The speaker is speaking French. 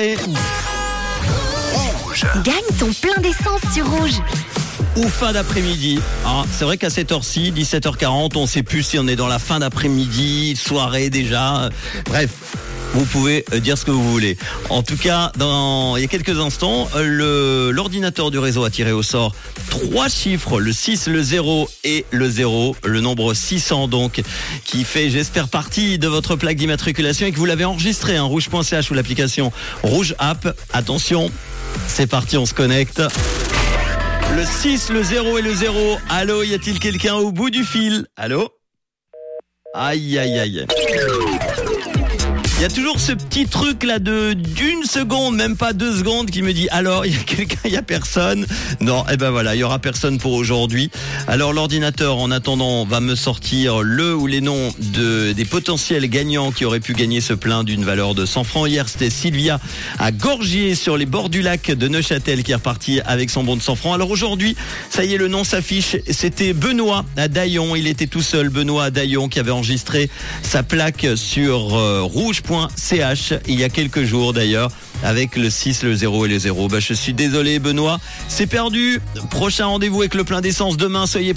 soirée. Gagne ton plein d'essence sur Rouge. ou fin d'après-midi. Ah, c'est vrai qu'à cette heure-ci, 17h40, on sait plus si on est dans la fin d'après-midi, soirée déjà. Bref. Vous pouvez euh, dire ce que vous voulez. En tout cas, dans il y a quelques instants, l'ordinateur du réseau a tiré au sort trois chiffres, le 6, le 0 et le 0, le nombre 600 donc, qui fait, j'espère, partie de votre plaque d'immatriculation et que vous l'avez enregistré, hein, rouge.ch ou l'application Rouge App. Attention, c'est parti, on se connecte. Le 6, le 0 et le 0. Allô, y a-t-il quelqu'un au bout du fil? Allô? Aïe, aïe, aïe. Il y a toujours ce petit truc là de d'une seconde, même pas deux secondes, qui me dit alors il y a quelqu'un, il y a personne? Non, et ben voilà, il y aura personne pour aujourd'hui. Alors l'ordinateur, en attendant, va me sortir le ou les noms de des potentiels gagnants qui auraient pu gagner ce plein d'une valeur de 100 francs. Hier, c'était Sylvia à Gorgier sur les bords du lac de Neuchâtel qui est reparti avec son bon de 100 francs. Alors aujourd'hui, ça y est, le nom s'affiche. C'était Benoît à Daillon. Il était tout seul, Benoît à Daillon, qui avait enregistré sa plaque sur euh, rouge.ch il y a quelques jours d'ailleurs avec le 6, le 0 et le 0. Bah, je suis désolé Benoît, c'est perdu. Prochain rendez-vous avec le plein d'essence demain, soyez